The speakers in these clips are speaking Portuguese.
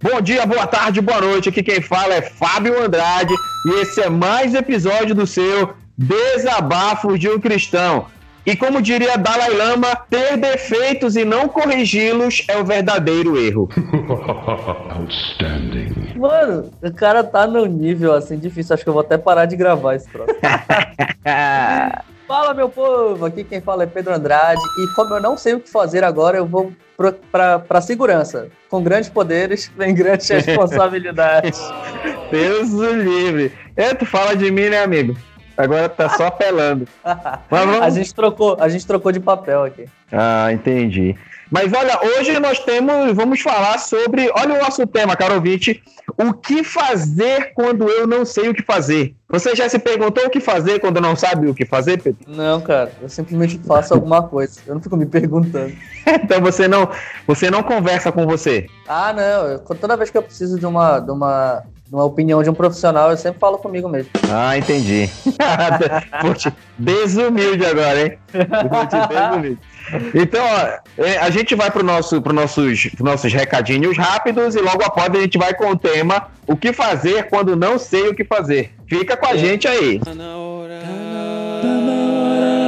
Bom dia, boa tarde, boa noite. Aqui quem fala é Fábio Andrade e esse é mais episódio do seu Desabafos de um Cristão. E como diria Dalai Lama, ter defeitos e não corrigi-los é o verdadeiro erro. Outstanding. Mano, o cara tá num nível assim difícil. Acho que eu vou até parar de gravar esse troço. Fala, meu povo! Aqui quem fala é Pedro Andrade. E como eu não sei o que fazer agora, eu vou para segurança. Com grandes poderes, vem grandes responsabilidades. Deus o livre. Tu fala de mim, né, amigo? Agora tá só apelando. vamos... a, gente trocou, a gente trocou de papel aqui. Ah, entendi. Mas olha, hoje nós temos, vamos falar sobre, olha o nosso tema, caro ouvinte, o que fazer quando eu não sei o que fazer. Você já se perguntou o que fazer quando não sabe o que fazer, Pedro? Não, cara, eu simplesmente faço alguma coisa. Eu não fico me perguntando. então você não, você não conversa com você? Ah, não. Eu, toda vez que eu preciso de uma, de uma uma opinião de um profissional, eu sempre falo comigo mesmo. Ah, entendi. Puxa, desumilde agora, hein? desumilde. Então, ó, é, a gente vai para nosso, os nossos, nossos recadinhos rápidos e logo após a gente vai com o tema O que fazer quando não sei o que fazer. Fica com a é. gente aí. Tá na hora. Tá na hora.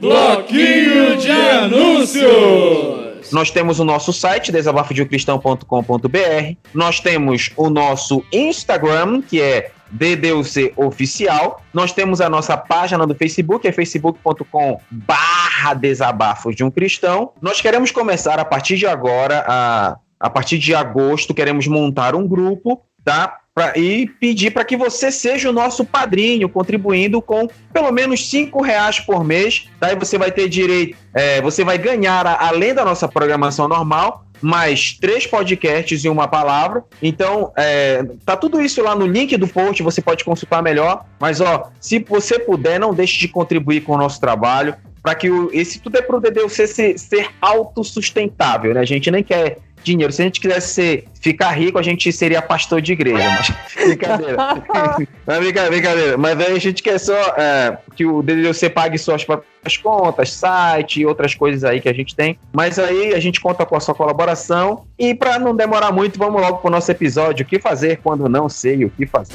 Bloquinho de anúncios. Nós temos o nosso site, desabafodeumcristão.com.br. Nós temos o nosso Instagram, que é DDUC Oficial. Nós temos a nossa página do Facebook, é facebook.com barra desabafos de um cristão. Nós queremos começar a partir de agora, a, a partir de agosto, queremos montar um grupo, tá? Pra, e pedir para que você seja o nosso padrinho, contribuindo com pelo menos cinco reais por mês. Daí você vai ter direito, é, você vai ganhar, além da nossa programação normal, mais três podcasts e uma palavra. Então, é, tá tudo isso lá no link do post, você pode consultar melhor. Mas, ó, se você puder, não deixe de contribuir com o nosso trabalho para que o, esse tudo é para o DDUC ser, ser autossustentável, né? A gente nem quer dinheiro. Se a gente quisesse ser, ficar rico, a gente seria pastor de igreja. Mas, brincadeira. mas, brincadeira, brincadeira. Mas aí a gente quer só é, que o DDC pague suas próprias contas, site e outras coisas aí que a gente tem. Mas aí a gente conta com a sua colaboração. E para não demorar muito, vamos logo para o nosso episódio. O que fazer quando não sei o que fazer?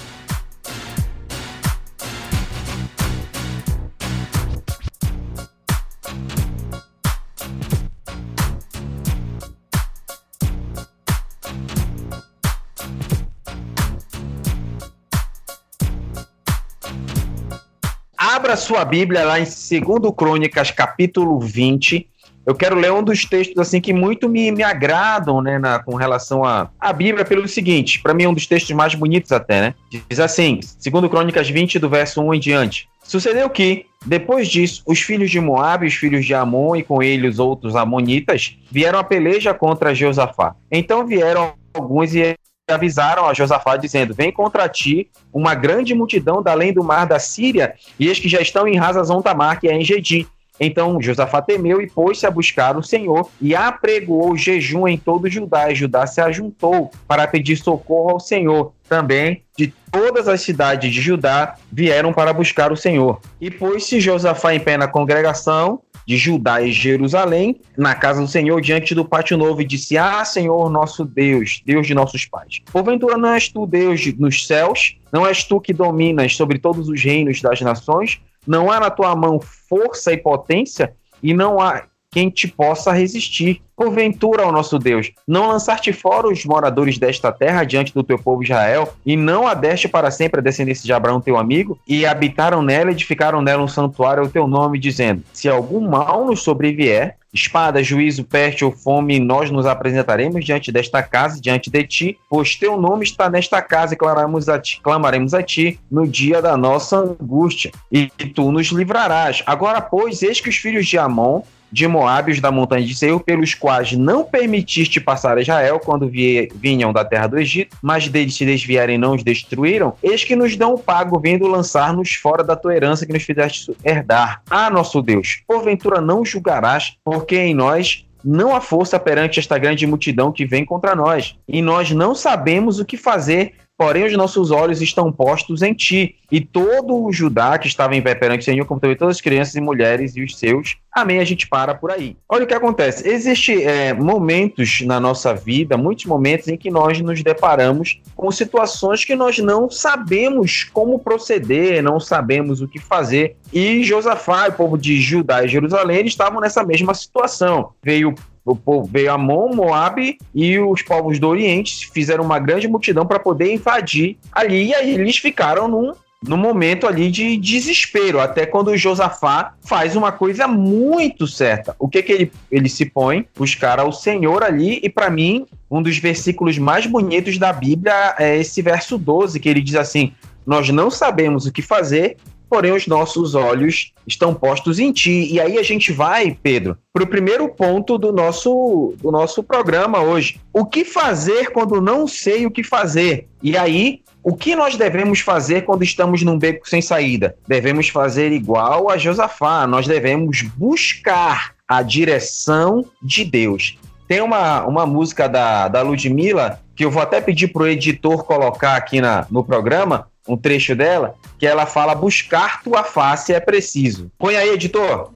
Abra sua Bíblia lá em 2 Crônicas, capítulo 20. Eu quero ler um dos textos assim que muito me, me agradam, né, na, com relação à a, a Bíblia, pelo seguinte, para mim é um dos textos mais bonitos até, né? Diz assim, 2 Crônicas 20, do verso 1 em diante. Sucedeu que, depois disso, os filhos de Moabe, os filhos de Amon e com eles outros amonitas, vieram a peleja contra Josafá. Então vieram alguns e avisaram a Josafá dizendo: Vem contra ti uma grande multidão da além do mar da Síria, e eis que já estão em Razazon Tamar, que é em Gedi. Então Josafá temeu e pôs-se a buscar o Senhor e apregoou jejum em todo Judá. E Judá se ajuntou para pedir socorro ao Senhor. Também de todas as cidades de Judá vieram para buscar o Senhor. E pôs-se Josafá em pé na congregação de Judá e Jerusalém, na casa do Senhor, diante do pátio novo, e disse: Ah, Senhor nosso Deus, Deus de nossos pais. Porventura não és tu Deus nos céus? Não és tu que dominas sobre todos os reinos das nações? Não há na tua mão força e potência? E não há quem te possa resistir. Porventura, ó nosso Deus, não lançar-te fora os moradores desta terra diante do teu povo Israel, e não adeste para sempre a descendência de Abraão, teu amigo, e habitaram nela, edificaram nela um santuário ao teu nome, dizendo: Se algum mal nos sobrevier, espada, juízo, peste ou fome, nós nos apresentaremos diante desta casa, diante de ti, pois teu nome está nesta casa e clamaremos a ti, clamaremos a ti no dia da nossa angústia, e tu nos livrarás. Agora, pois, eis que os filhos de Amon de Moábios da montanha de Seir, pelos quais não permitiste passar a Israel quando vinham da terra do Egito, mas deles se desviarem não os destruíram, eis que nos dão o pago, vindo lançar-nos fora da tua herança que nos fizeste herdar. Ah, nosso Deus, porventura não julgarás, porque em nós não há força perante esta grande multidão que vem contra nós, e nós não sabemos o que fazer porém os nossos olhos estão postos em ti. E todo o Judá que estava em pé perante o Senhor, como também todas as crianças e mulheres e os seus. Amém, a gente para por aí. Olha o que acontece. Existem é, momentos na nossa vida, muitos momentos em que nós nos deparamos com situações que nós não sabemos como proceder, não sabemos o que fazer. E Josafá, o povo de Judá e Jerusalém, estavam nessa mesma situação. Veio o povo veio Amon, Moab e os povos do Oriente fizeram uma grande multidão para poder invadir ali e aí eles ficaram num no momento ali de desespero, até quando o Josafá faz uma coisa muito certa. O que que ele, ele se põe? Buscar ao Senhor ali, e para mim, um dos versículos mais bonitos da Bíblia é esse verso 12, que ele diz assim: Nós não sabemos o que fazer, porém os nossos olhos estão postos em ti. E aí a gente vai, Pedro, para o primeiro ponto do nosso, do nosso programa hoje. O que fazer quando não sei o que fazer? E aí, o que nós devemos fazer quando estamos num beco sem saída? Devemos fazer igual a Josafá, nós devemos buscar a direção de Deus. Tem uma, uma música da, da Ludmilla que eu vou até pedir para o editor colocar aqui na, no programa, um trecho dela, que ela fala: buscar tua face é preciso. Põe aí, editor.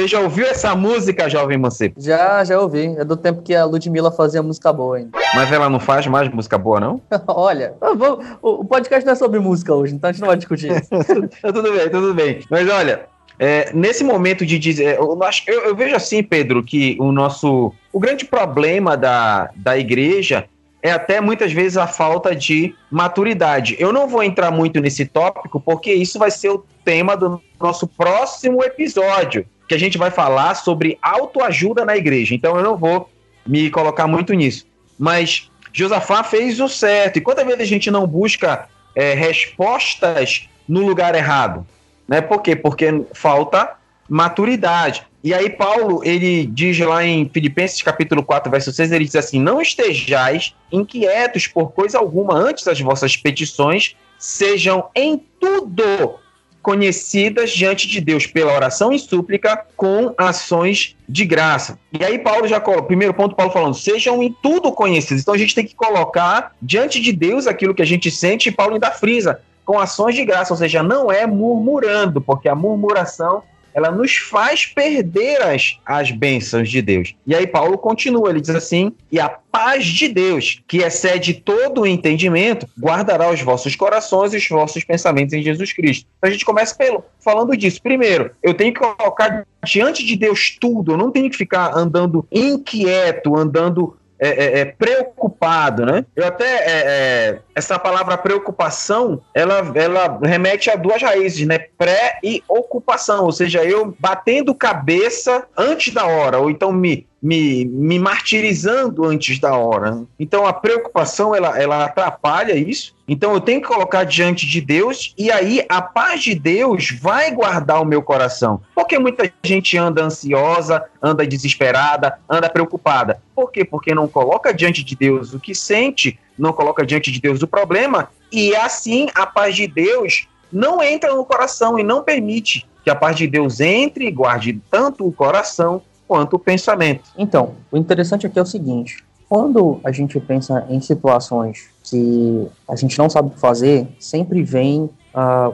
Você já ouviu essa música, Jovem Mancebo? Já, já ouvi. É do tempo que a Ludmilla fazia música boa ainda. Mas ela não faz mais música boa, não? Olha, o podcast não é sobre música hoje, então a gente não vai discutir isso. tudo bem, tudo bem. Mas olha, é, nesse momento de dizer. Eu, eu, eu, vejo assim, Pedro, que o nosso. O grande problema da, da igreja é até muitas vezes a falta de maturidade. Eu não vou entrar muito nesse tópico, porque isso vai ser o tema do nosso próximo episódio que a gente vai falar sobre autoajuda na igreja. Então eu não vou me colocar muito nisso. Mas Josafá fez o certo. E quantas vezes a gente não busca é, respostas no lugar errado? Né? Por quê? Porque falta maturidade. E aí Paulo, ele diz lá em Filipenses capítulo 4, verso 6, ele diz assim: "Não estejais inquietos por coisa alguma antes as vossas petições sejam em tudo conhecidas diante de Deus pela oração e súplica com ações de graça. E aí Paulo já coloca, primeiro ponto Paulo falando, sejam em tudo conhecidos. Então a gente tem que colocar diante de Deus aquilo que a gente sente e Paulo ainda frisa, com ações de graça, ou seja, não é murmurando, porque a murmuração ela nos faz perder as, as bênçãos de Deus. E aí Paulo continua, ele diz assim: e a paz de Deus, que excede todo o entendimento, guardará os vossos corações e os vossos pensamentos em Jesus Cristo. Então a gente começa pelo, falando disso. Primeiro, eu tenho que colocar diante de Deus tudo, eu não tenho que ficar andando inquieto, andando é, é, é, preocupado, né? Eu até é, é, essa palavra preocupação, ela, ela remete a duas raízes, né? Pré e ocupação, ou seja, eu batendo cabeça antes da hora, ou então me me, me martirizando antes da hora. Então a preocupação ela, ela atrapalha isso. Então eu tenho que colocar diante de Deus e aí a paz de Deus vai guardar o meu coração. Porque muita gente anda ansiosa, anda desesperada, anda preocupada. Por quê? Porque não coloca diante de Deus o que sente, não coloca diante de Deus o problema e assim a paz de Deus não entra no coração e não permite que a paz de Deus entre e guarde tanto o coração quanto o pensamento. Então, o interessante aqui é o seguinte: quando a gente pensa em situações que a gente não sabe o que fazer, sempre vem a,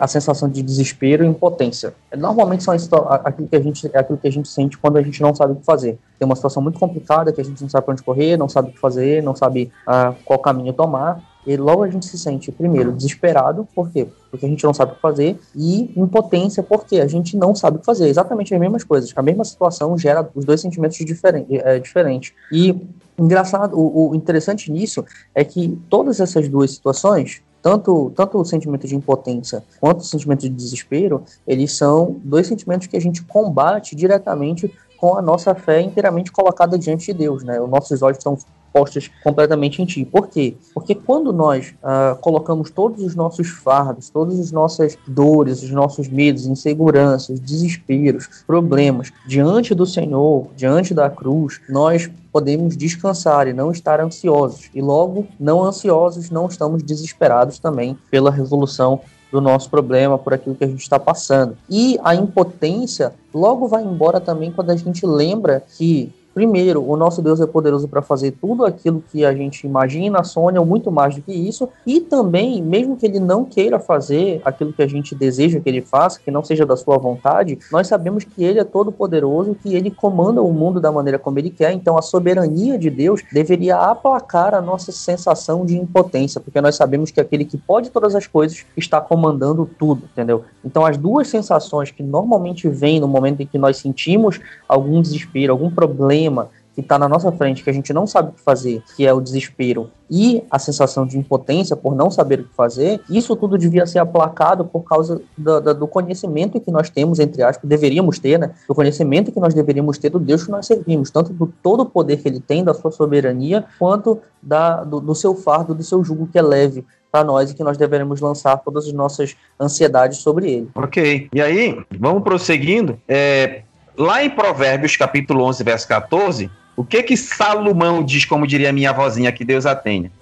a sensação de desespero e impotência. Normalmente são aquilo que, a gente, é aquilo que a gente sente quando a gente não sabe o que fazer. Tem uma situação muito complicada que a gente não sabe para onde correr, não sabe o que fazer, não sabe uh, qual caminho tomar. E logo a gente se sente, primeiro, desesperado, por quê? Porque a gente não sabe o que fazer, e impotência, porque a gente não sabe o que fazer. Exatamente as mesmas coisas. A mesma situação gera os dois sentimentos diferentes. É, diferente. E engraçado, o, o interessante nisso é que todas essas duas situações, tanto, tanto o sentimento de impotência quanto o sentimento de desespero, eles são dois sentimentos que a gente combate diretamente com a nossa fé inteiramente colocada diante de Deus, né? Os nossos olhos estão postas completamente em Ti. Por quê? Porque quando nós uh, colocamos todos os nossos fardos, todas as nossas dores, os nossos medos, inseguranças, desesperos, problemas diante do Senhor, diante da cruz, nós podemos descansar e não estar ansiosos. E logo, não ansiosos, não estamos desesperados também pela resolução do nosso problema, por aquilo que a gente está passando. E a impotência logo vai embora também quando a gente lembra que Primeiro, o nosso Deus é poderoso para fazer tudo aquilo que a gente imagina, sonha, ou muito mais do que isso. E também, mesmo que ele não queira fazer aquilo que a gente deseja que ele faça, que não seja da sua vontade, nós sabemos que ele é todo poderoso, que ele comanda o mundo da maneira como ele quer. Então, a soberania de Deus deveria aplacar a nossa sensação de impotência, porque nós sabemos que aquele que pode todas as coisas está comandando tudo, entendeu? Então, as duas sensações que normalmente vêm no momento em que nós sentimos algum desespero, algum problema, problema que está na nossa frente, que a gente não sabe o que fazer, que é o desespero e a sensação de impotência por não saber o que fazer, isso tudo devia ser aplacado por causa do, do, do conhecimento que nós temos, entre aspas, deveríamos ter, né? Do conhecimento que nós deveríamos ter do Deus que nós servimos, tanto do todo o poder que ele tem, da sua soberania, quanto da, do, do seu fardo, do seu jugo que é leve para nós e que nós deveremos lançar todas as nossas ansiedades sobre ele. Ok. E aí, vamos prosseguindo. É, Lá em Provérbios, capítulo 11, verso 14, o que que Salomão diz, como diria minha vozinha, que Deus a tenha?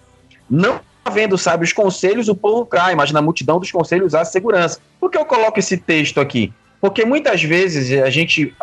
Não havendo sábios conselhos, o povo cai, mas na multidão dos conselhos há segurança. Por que eu coloco esse texto aqui? Porque muitas vezes a gente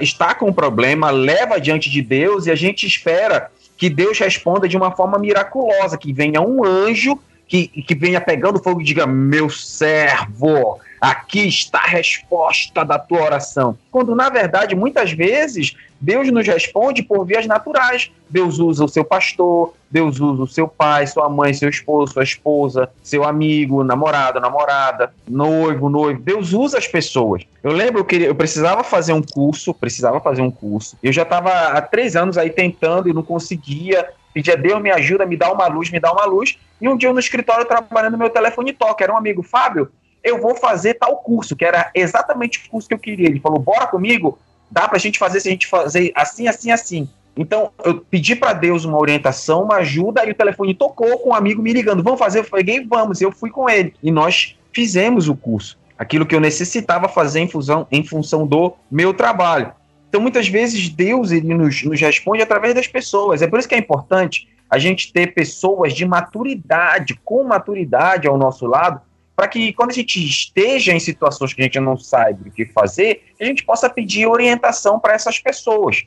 está com um problema, leva diante de Deus e a gente espera que Deus responda de uma forma miraculosa, que venha um anjo que, que venha pegando fogo e diga: Meu servo, aqui está a resposta da tua oração. Quando, na verdade, muitas vezes, Deus nos responde por vias naturais. Deus usa o seu pastor, Deus usa o seu pai, sua mãe, seu esposo, sua esposa, seu amigo, namorado, namorada, noivo, noivo. Deus usa as pessoas. Eu lembro que eu precisava fazer um curso, precisava fazer um curso. Eu já estava há três anos aí tentando e não conseguia. Pedia, Deus me ajuda, me dá uma luz, me dá uma luz. E um dia eu no escritório trabalhando, meu telefone toca. Era um amigo, Fábio, eu vou fazer tal curso, que era exatamente o curso que eu queria. Ele falou, bora comigo, dá pra gente fazer se a gente fazer assim, assim, assim. Então, eu pedi para Deus uma orientação, uma ajuda, e o telefone tocou com um amigo me ligando, vamos fazer? Eu falei, vamos, eu fui com ele. E nós fizemos o curso. Aquilo que eu necessitava fazer em em função do meu trabalho. Então, muitas vezes, Deus ele nos, nos responde através das pessoas. É por isso que é importante a gente ter pessoas de maturidade, com maturidade ao nosso lado, para que quando a gente esteja em situações que a gente não sabe o que fazer, a gente possa pedir orientação para essas pessoas.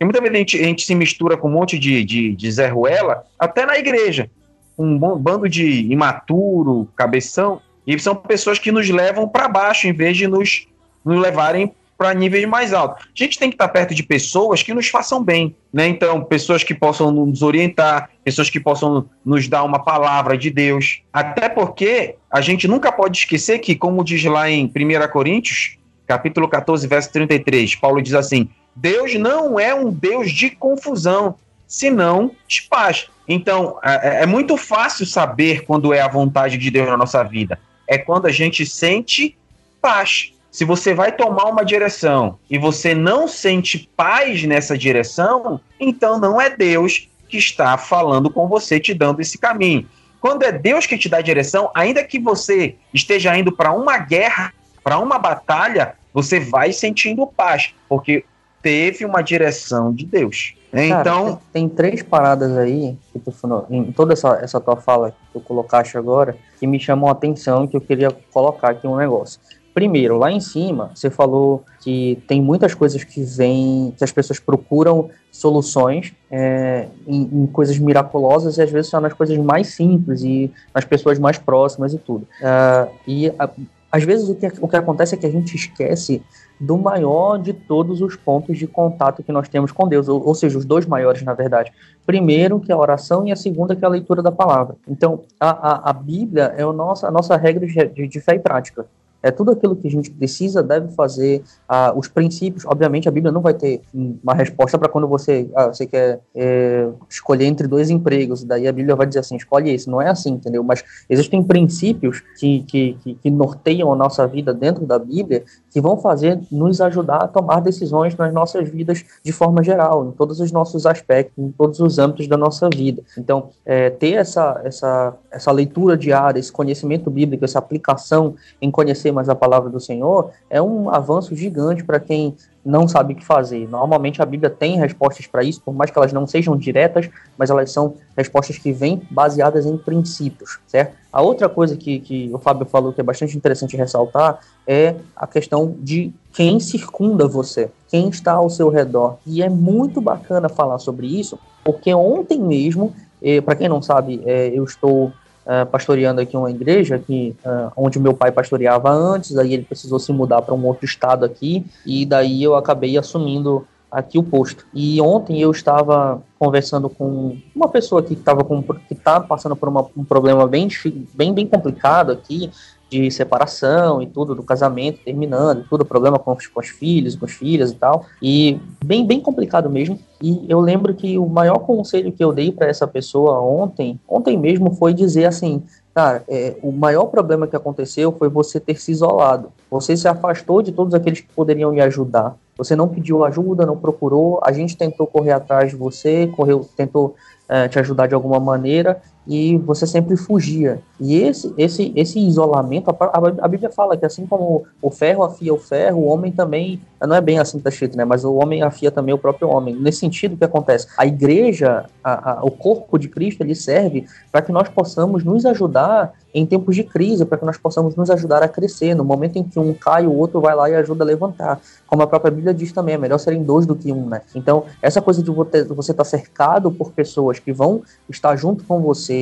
E muitas vezes a gente, a gente, se mistura com um monte de, de, de Zé Ruela, até na igreja. Um bando de imaturo, cabeção, e são pessoas que nos levam para baixo, em vez de nos, nos levarem para níveis mais altos. A gente tem que estar perto de pessoas que nos façam bem, né? Então, pessoas que possam nos orientar, pessoas que possam nos dar uma palavra de Deus. Até porque a gente nunca pode esquecer que, como diz lá em 1 Coríntios, capítulo 14, verso 33, Paulo diz assim: Deus não é um Deus de confusão, senão de paz. Então, é, é muito fácil saber quando é a vontade de Deus na nossa vida. É quando a gente sente paz. Se você vai tomar uma direção e você não sente paz nessa direção, então não é Deus que está falando com você, te dando esse caminho. Quando é Deus que te dá a direção, ainda que você esteja indo para uma guerra, para uma batalha, você vai sentindo paz, porque teve uma direção de Deus. Então. Cara, tem, três paradas aí, que tu, em toda essa, essa tua fala que tu colocaste agora, que me chamam a atenção e que eu queria colocar aqui um negócio. Primeiro, lá em cima, você falou que tem muitas coisas que vêm, que as pessoas procuram soluções é, em, em, coisas miraculosas e às vezes são nas coisas mais simples e nas pessoas mais próximas e tudo. Uh, e a, às vezes o que, o que acontece é que a gente esquece do maior de todos os pontos de contato que nós temos com Deus, ou, ou, seja, os dois maiores, na verdade. Primeiro, que é a oração, e a segunda, que é a leitura da palavra. Então, a, a, a Bíblia é a nossa, a nossa regra de, de fé e prática. É tudo aquilo que a gente precisa, deve fazer, ah, os princípios, obviamente a Bíblia não vai ter uma resposta para quando você, ah, você quer é, escolher entre dois empregos, daí a Bíblia vai dizer assim, escolhe esse, não é assim, entendeu? Mas existem princípios que, que, que, que norteiam a nossa vida dentro da Bíblia, que vão fazer, nos ajudar a tomar decisões nas nossas vidas de forma geral, em todos os nossos aspectos, em todos os âmbitos da nossa vida. Então, é, ter essa, essa, essa leitura diária, esse conhecimento bíblico, essa aplicação em conhecer mais a palavra do Senhor, é um avanço gigante para quem não sabe o que fazer. Normalmente a Bíblia tem respostas para isso, por mais que elas não sejam diretas, mas elas são respostas que vêm baseadas em princípios, certo? A outra coisa que, que o Fábio falou que é bastante interessante ressaltar é a questão de quem circunda você, quem está ao seu redor. E é muito bacana falar sobre isso, porque ontem mesmo, eh, para quem não sabe, eh, eu estou uh, pastoreando aqui uma igreja que, uh, onde meu pai pastoreava antes, aí ele precisou se mudar para um outro estado aqui, e daí eu acabei assumindo aqui o posto. E ontem eu estava conversando com uma pessoa aqui que estava que está passando por uma, um problema bem, bem, bem complicado aqui de separação e tudo do casamento terminando, tudo problema com os, com os filhos, com as filhas e tal, e bem bem complicado mesmo. E eu lembro que o maior conselho que eu dei para essa pessoa ontem, ontem mesmo, foi dizer assim: cara, é, o maior problema que aconteceu foi você ter se isolado. Você se afastou de todos aqueles que poderiam lhe ajudar. Você não pediu ajuda, não procurou. A gente tentou correr atrás de você, correu, tentou é, te ajudar de alguma maneira e você sempre fugia. E esse, esse, esse isolamento, a, a, Bíblia fala que assim como o ferro afia o ferro, o homem também, não é bem assim que está escrito, né? Mas o homem afia também o próprio homem. Nesse sentido, o que acontece? A igreja, a, a, o corpo de Cristo, ele serve para que nós possamos nos ajudar em tempos de crise, para que nós possamos nos ajudar a crescer. No momento em que um cai, o outro vai lá e ajuda a levantar. Como a própria Bíblia diz também, é melhor serem dois do que um, né? Então, essa coisa de você estar tá cercado por pessoas que vão estar junto com você,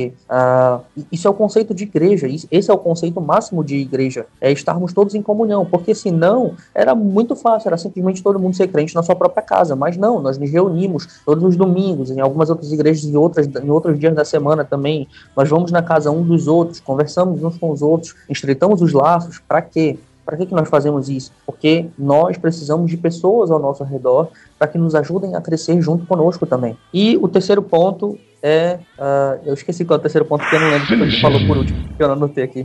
isso é o conceito de igreja, esse é o conceito máximo de igreja, é estarmos todos em comunhão, porque senão era muito fácil, era simplesmente todo mundo ser crente na sua própria casa, mas não, nós nos reunimos todos os domingos, em algumas outras igrejas e outras, em outros dias da semana também, nós vamos na casa um dos outros, conversamos uns com os outros, estreitamos os laços, para quê? Para que, que nós fazemos isso? Porque nós precisamos de pessoas ao nosso redor para que nos ajudem a crescer junto conosco também. E o terceiro ponto é. Uh, eu esqueci qual é o terceiro ponto, porque eu não lembro o que falou por último, que eu não anotei aqui.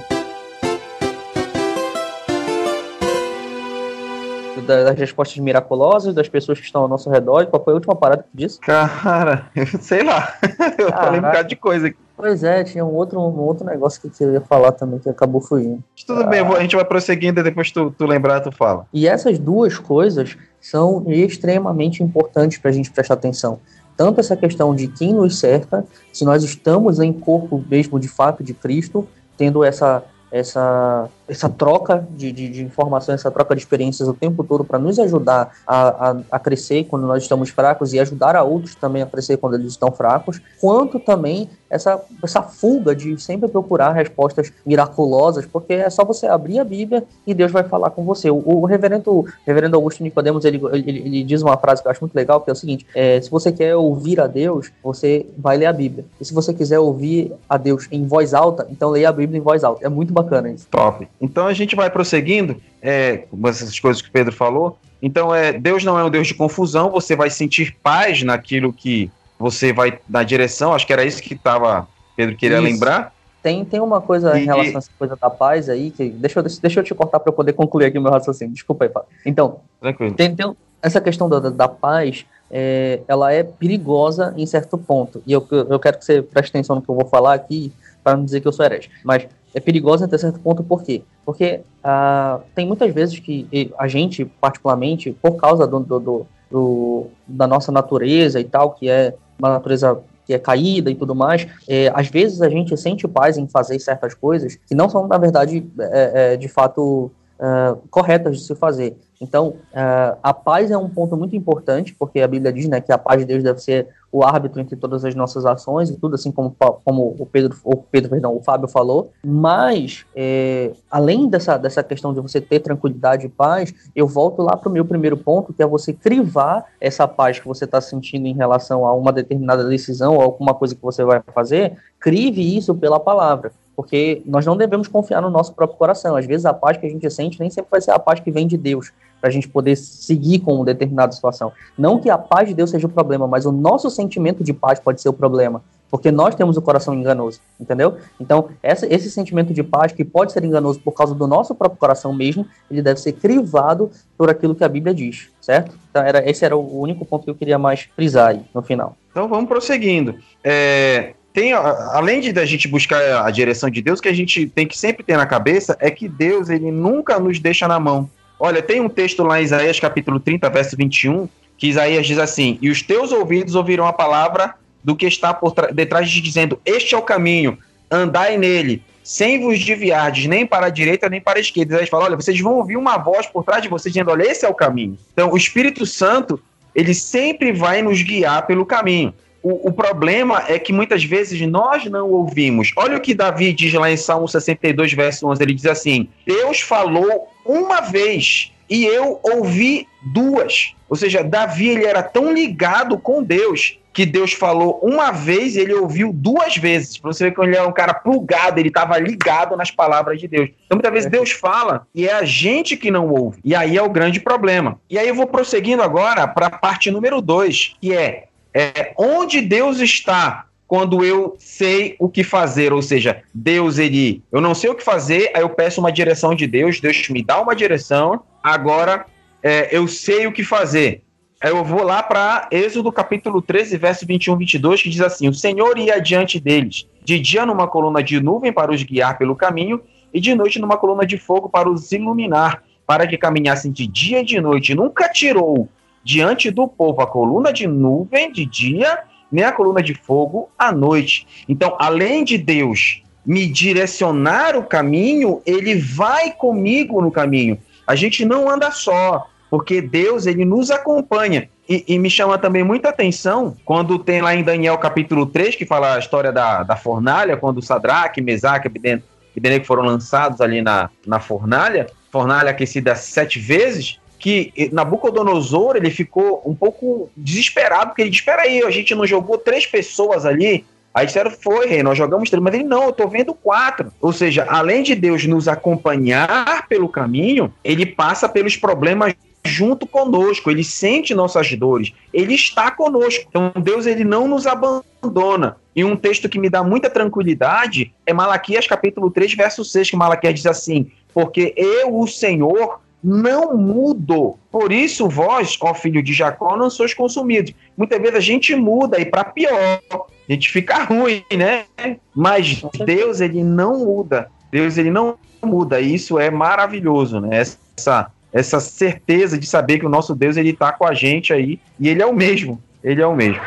das respostas miraculosas das pessoas que estão ao nosso redor. Qual foi a última parada que disse? Cara, sei lá. eu Caraca. falei um bocado de coisa aqui. Pois é, tinha um outro, um outro negócio que eu ia falar também que acabou fugindo. Tudo ah. bem, a gente vai prosseguindo e depois tu, tu lembrar, tu fala. E essas duas coisas são extremamente importantes para a gente prestar atenção. Tanto essa questão de quem nos cerca, se nós estamos em corpo mesmo de fato de Cristo, tendo essa essa, essa troca de, de, de informações, essa troca de experiências o tempo todo para nos ajudar a, a, a, crescer quando nós estamos fracos e ajudar a outros também a crescer quando eles estão fracos, quanto também essa, essa fuga de sempre procurar respostas miraculosas, porque é só você abrir a Bíblia e Deus vai falar com você. O, o reverendo, reverendo Augusto Nicodemos, ele, ele, ele, diz uma frase que eu acho muito legal, que é o seguinte, é, se você quer ouvir a Deus, você vai ler a Bíblia. E se você quiser ouvir a Deus em voz alta, então leia a Bíblia em voz alta. É muito bacana isso. Top. Então a gente vai prosseguindo, é, com essas coisas que o Pedro falou. Então, é, Deus não é um Deus de confusão, você vai sentir paz naquilo que você vai na direção, acho que era isso que tava Pedro queria isso. lembrar. Tem, tem uma coisa e... em relação a essa coisa da paz aí, que deixa eu, deixa eu te cortar para eu poder concluir aqui o meu raciocínio. Desculpa aí, Fábio. Então, Tranquilo. Tem, tem, essa questão da, da paz, é, ela é perigosa em certo ponto. E eu, eu quero que você preste atenção no que eu vou falar aqui, para não dizer que eu sou herege. Mas é perigosa até certo ponto, por quê? Porque uh, tem muitas vezes que a gente, particularmente, por causa do, do, do, da nossa natureza e tal, que é uma natureza que é caída e tudo mais, é, às vezes a gente sente paz em fazer certas coisas que não são, na verdade, é, é, de fato uh, corretas de se fazer. Então, uh, a paz é um ponto muito importante, porque a Bíblia diz né, que a paz de Deus deve ser o árbitro entre todas as nossas ações e tudo, assim como, como o Pedro, o Pedro, perdão, o Fábio falou, mas é, além dessa, dessa questão de você ter tranquilidade e paz, eu volto lá para o meu primeiro ponto, que é você crivar essa paz que você está sentindo em relação a uma determinada decisão ou alguma coisa que você vai fazer, crive isso pela palavra. Porque nós não devemos confiar no nosso próprio coração. Às vezes a paz que a gente sente nem sempre vai ser a paz que vem de Deus, para a gente poder seguir com uma determinada situação. Não que a paz de Deus seja o problema, mas o nosso sentimento de paz pode ser o problema, porque nós temos o coração enganoso, entendeu? Então, essa, esse sentimento de paz, que pode ser enganoso por causa do nosso próprio coração mesmo, ele deve ser crivado por aquilo que a Bíblia diz, certo? Então, era, esse era o único ponto que eu queria mais frisar aí, no final. Então, vamos prosseguindo. É, tem, além de da gente buscar a direção de Deus, que a gente tem que sempre ter na cabeça é que Deus ele nunca nos deixa na mão. Olha, tem um texto lá em Isaías capítulo 30, verso 21, que Isaías diz assim: "E os teus ouvidos ouvirão a palavra do que está por detrás de dizendo: Este é o caminho, andai nele, sem vos desviardes nem para a direita nem para a esquerda". Ele fala: "Olha, vocês vão ouvir uma voz por trás de vocês dizendo: Olha, esse é o caminho". Então, o Espírito Santo, ele sempre vai nos guiar pelo caminho. O, o, problema é que muitas vezes nós não ouvimos. Olha o que Davi diz lá em Salmo 62, verso 11. Ele diz assim: Deus falou uma vez e eu ouvi duas. Ou seja, Davi ele era tão ligado com Deus que Deus falou uma vez e ele ouviu duas vezes. Pra você ver que ele é um cara plugado, ele estava ligado nas palavras de Deus. Então, muitas vezes Deus fala e é a gente que não ouve. E aí é o grande problema. E aí eu vou prosseguindo agora para a parte número dois, que é é, onde Deus está quando eu sei o que fazer, ou seja, Deus ele, eu não sei o que fazer, aí eu peço uma direção de Deus, Deus me dá uma direção, agora é, eu sei o que fazer. Aí eu vou lá para Êxodo capítulo 13, verso 21 22, que diz assim: O Senhor ia adiante deles, de dia numa coluna de nuvem para os guiar pelo caminho, e de noite numa coluna de fogo para os iluminar, para que caminhassem de dia e de noite. Nunca tirou diante do povo a coluna de nuvem de dia, nem a coluna de fogo à noite. Então, além de Deus me direcionar o caminho, ele vai comigo no caminho. A gente não anda só, porque Deus ele nos acompanha. E, e, me chama também muita atenção quando tem lá em Daniel capítulo 3, que fala a história da, da fornalha, quando Sadraque, Mesaque e Abednego foram lançados ali na, na fornalha, fornalha aquecida sete vezes, que Nabucodonosor ele ficou um pouco desesperado, porque ele disse: Espera aí, a gente não jogou três pessoas ali. Aí disseram: Foi, rei, nós jogamos três. Mas ele: Não, eu tô vendo quatro. Ou seja, além de Deus nos acompanhar pelo caminho, ele passa pelos problemas junto conosco, ele sente nossas dores, ele está conosco. Então Deus ele não nos abandona. E um texto que me dá muita tranquilidade é Malaquias capítulo 3, verso 6, que Malaquias diz assim: "Porque eu, o Senhor, não mudo. Por isso, vós, ó filho de Jacó, não sois consumidos. Muitas vezes a gente muda e para pior. A gente fica ruim, né? Mas Deus, ele não muda. Deus, ele não muda. E isso é maravilhoso, né? Essa, essa certeza de saber que o nosso Deus, ele tá com a gente aí. E ele é o mesmo. Ele é o mesmo.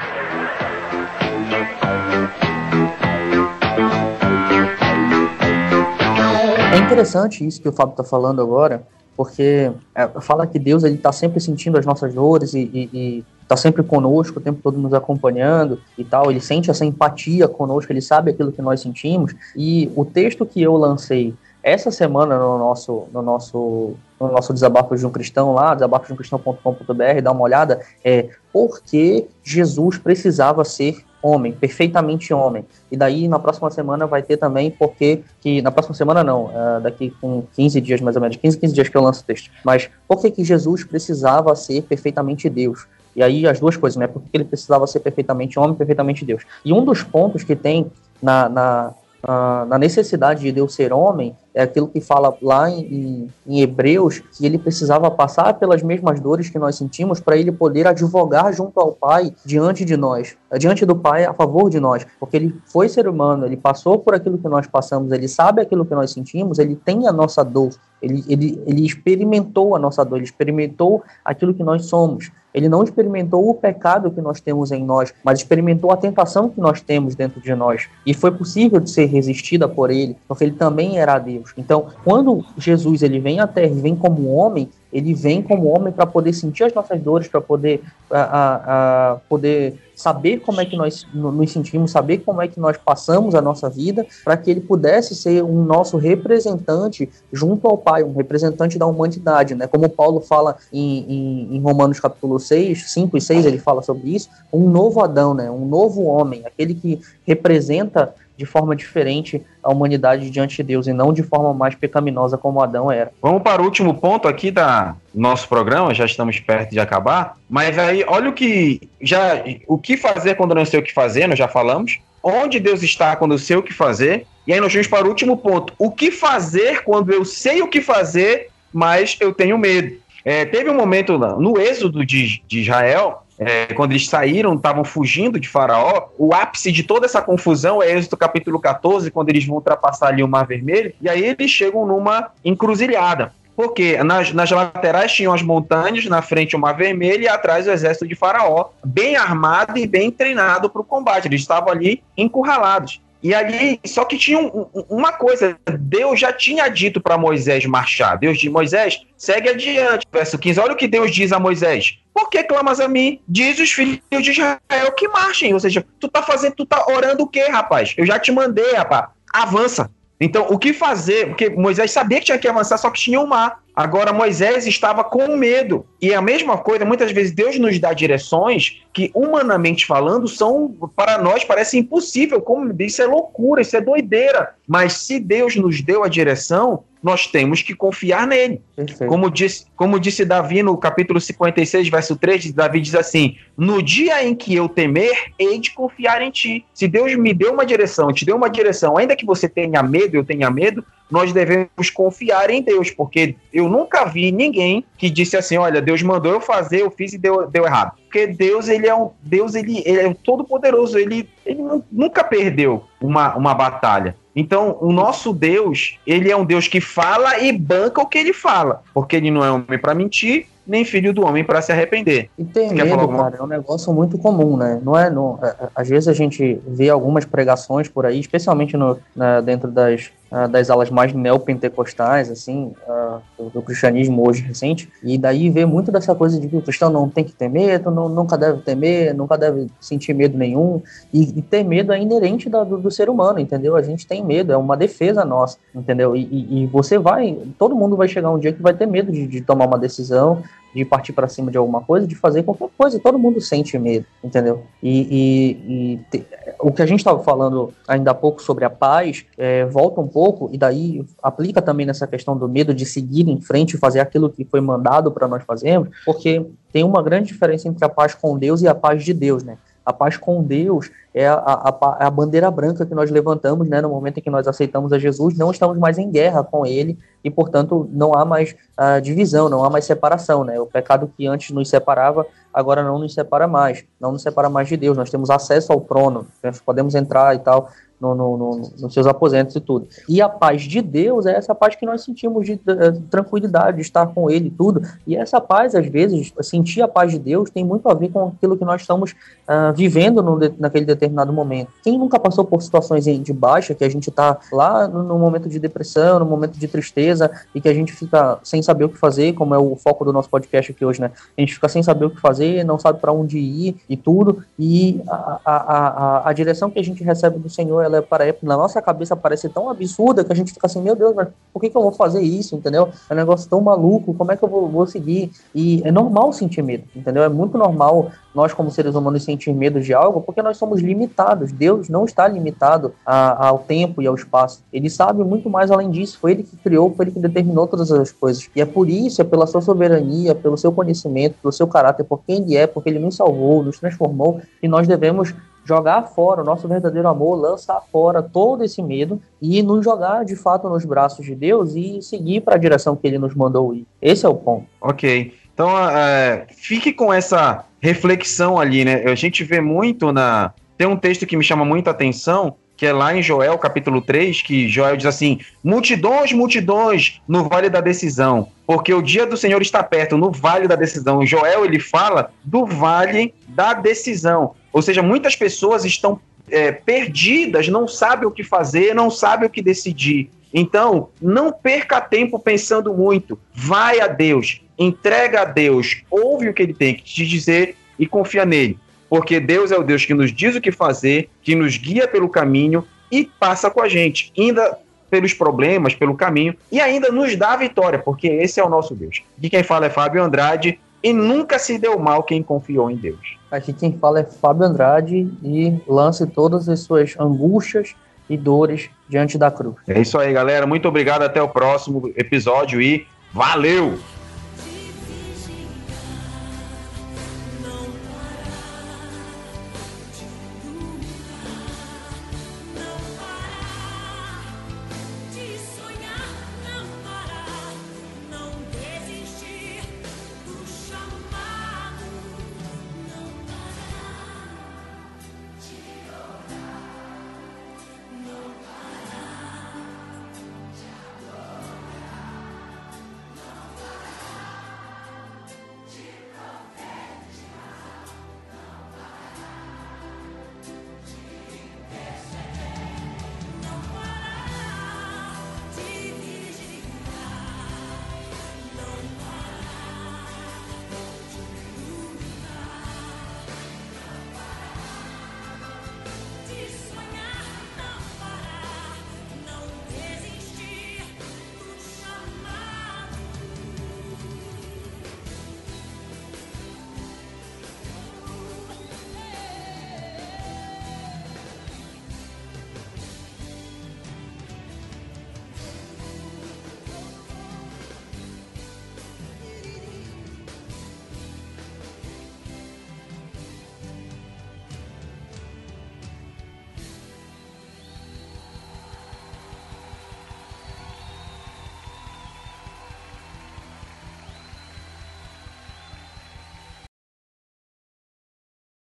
É interessante isso que o Fábio está falando agora, porque é, fala que Deus ele está sempre sentindo as nossas dores e está sempre conosco, o tempo todo nos acompanhando e tal. Ele sente essa empatia conosco, ele sabe aquilo que nós sentimos. E o texto que eu lancei essa semana no nosso, no nosso, no nosso desabafo de um cristão lá, desabafosdeumcristão.com.br, dá uma olhada, é por que Jesus precisava ser homem, perfeitamente homem. E daí na próxima semana vai ter também porque que na próxima semana não, uh, daqui com 15 dias mais ou menos, 15, 15 dias que eu lanço o texto. Mas por que que Jesus precisava ser perfeitamente Deus? E aí as duas coisas, né? Porque ele precisava ser perfeitamente homem, perfeitamente Deus. E um dos pontos que tem na, na ah, na necessidade de Deus ser homem, é aquilo que fala lá em, em, Hebreus, que ele precisava passar pelas mesmas dores que nós sentimos para ele poder advogar junto ao Pai diante de nós, diante do Pai a favor de nós, porque ele foi ser humano, ele passou por aquilo que nós passamos, ele sabe aquilo que nós sentimos, ele tem a nossa dor, ele, ele, ele experimentou a nossa dor, ele experimentou aquilo que nós somos. Ele não experimentou o pecado que nós temos em nós, mas experimentou a tentação que nós temos dentro de nós. E foi possível de ser resistida por ele, porque ele também era Deus. Então, quando Jesus ele vem à Terra e vem como homem, ele vem como homem para poder sentir as nossas dores, para poder, a, a, poder saber como é que nós nos sentimos, saber como é que nós passamos a nossa vida, para que ele pudesse ser um nosso representante junto ao Pai, um representante da humanidade, né? Como Paulo fala em, em, em Romanos capítulo 6, 5 e 6, ele fala sobre isso, um novo Adão, né? Um novo homem, aquele que representa de forma diferente a humanidade diante de Deus e não de forma mais pecaminosa como Adão era. Vamos para o último ponto aqui da nosso programa, já estamos perto de acabar, mas aí olha o que já o que fazer quando não sei o que fazer, nós já falamos. Onde Deus está quando eu sei o que fazer? E aí nós vamos para o último ponto. O que fazer quando eu sei o que fazer, mas eu tenho medo? É, teve um momento no êxodo de, de Israel é, quando eles saíram, estavam fugindo de Faraó, o ápice de toda essa confusão é Êxodo capítulo 14, quando eles vão ultrapassar ali o Mar Vermelho, e aí eles chegam numa encruzilhada. Porque nas, nas laterais tinham as montanhas, na frente o Mar Vermelho e atrás o exército de Faraó, bem armado e bem treinado para o combate. Eles estavam ali encurralados. E ali, só que tinha um, uma coisa, Deus já tinha dito para Moisés marchar. Deus disse, Moisés, segue adiante. Verso 15, olha o que Deus diz a Moisés. Por que clamas a mim? Diz os filhos de Israel que marchem. Ou seja, tu tá fazendo, tu tá orando o quê, rapaz? Eu já te mandei, rapaz. Avança. Então, o que fazer? Porque Moisés sabia que tinha que avançar, só que tinha um mar. Agora, Moisés estava com medo. E a mesma coisa, muitas vezes Deus nos dá direções que, humanamente falando, são, para nós, parece impossível. Como isso é loucura, isso é doideira. Mas se Deus nos deu a direção, nós temos que confiar nele. Como disse, como disse Davi no capítulo 56, verso 3, Davi diz assim: No dia em que eu temer, hei de confiar em ti. Se Deus me deu uma direção, te deu uma direção, ainda que você tenha medo, eu tenha medo, nós devemos confiar em Deus, porque eu nunca vi ninguém que disse assim: olha, Deus mandou eu fazer, eu fiz e deu, deu errado. Porque Deus, ele é um Deus, ele, ele é todo poderoso, ele, ele nunca perdeu uma, uma batalha. Então, o nosso Deus, ele é um Deus que fala e banca o que ele fala, porque ele não é homem para mentir, nem filho do homem para se arrepender. E ter medo, cara, é um negócio muito comum, né? Não é, não, é, é, às vezes a gente vê algumas pregações por aí, especialmente no, na, dentro das, uh, das alas mais neopentecostais, assim, uh, do, do, cristianismo hoje recente, e daí vê muito dessa coisa de que o cristão não tem que ter medo, não, nunca deve temer, nunca deve sentir medo nenhum, e, e ter medo é inerente da, do, do, ser humano, entendeu? A gente tem medo, é uma defesa nossa, entendeu? E, e, e você vai, todo mundo vai chegar um dia que vai ter medo de, de tomar uma decisão, de partir para cima de alguma coisa, de fazer qualquer coisa. Todo mundo sente medo, entendeu? E, e, e te, o que a gente estava falando ainda há pouco sobre a paz, é, volta um pouco, e daí aplica também nessa questão do medo de seguir em frente e fazer aquilo que foi mandado para nós fazermos, porque tem uma grande diferença entre a paz com Deus e a paz de Deus, né? A paz com Deus é a, a, a, bandeira branca que nós levantamos né, no momento em que nós aceitamos a Jesus. Não estamos mais em guerra com Ele e, portanto, não há mais uh, divisão, não há mais separação. Né? O pecado que antes nos separava, agora não nos separa mais, não nos separa mais de Deus. Nós temos acesso ao trono, nós podemos entrar e tal no, no, no, nos seus aposentos e tudo. E a paz de Deus é essa paz que nós sentimos de, de, eh, de, tranquilidade, de estar com Ele e tudo. E essa paz, às vezes, sentir a paz de Deus tem muito a ver com aquilo que nós estamos uh, vivendo no, naquele determinado momento. Quem nunca passou por situações de baixa, que a gente está lá no, momento de depressão, no momento de tristeza, e que a gente fica sem saber o que fazer, como é o foco do nosso podcast aqui hoje, né? A gente fica sem saber o que fazer, não sabe para onde ir e tudo. E a, a, a, a direção que a gente recebe do Senhor ela parece, na nossa cabeça parece tão absurda que a gente fica assim, meu Deus, mas por que, que eu vou fazer isso, entendeu? É um negócio tão maluco, como é que eu vou, vou seguir? E é normal sentir medo, entendeu? É muito normal nós, como seres humanos, sentir medo de algo, porque nós somos limitados. Deus não está limitado a, ao tempo e ao espaço. Ele sabe muito mais além disso. Foi ele que criou, foi ele que determinou todas as coisas. E é por isso, é pela sua soberania, pelo seu conhecimento, pelo seu caráter, por quem ele é, porque ele nos salvou, nos transformou, que nós devemos jogar fora o nosso verdadeiro amor, lançar fora todo esse medo e nos jogar de fato nos braços de Deus e seguir para a direção que ele nos mandou ir. Esse é o ponto. Ok. Então, é, fique com essa reflexão ali, né? A gente vê muito na. Tem um texto que me chama muita atenção, que é lá em Joel, capítulo 3, que Joel diz assim: multidões, multidões no vale da decisão, porque o dia do Senhor está perto, no vale da decisão. Joel ele fala do vale da decisão. Ou seja, muitas pessoas estão é, perdidas, não sabem o que fazer, não sabem o que decidir. Então, não perca tempo pensando muito. Vai a Deus, entrega a Deus, ouve o que ele tem que te dizer e confia nele. Porque Deus é o Deus que nos diz o que fazer, que nos guia pelo caminho e passa com a gente, ainda pelos problemas, pelo caminho, e ainda nos dá a vitória, porque esse é o nosso Deus. Aqui quem fala é Fábio Andrade, e nunca se deu mal quem confiou em Deus. Aqui quem fala é Fábio Andrade, e lance todas as suas angústias e dores diante da cruz. É isso aí, galera. Muito obrigado. Até o próximo episódio e valeu!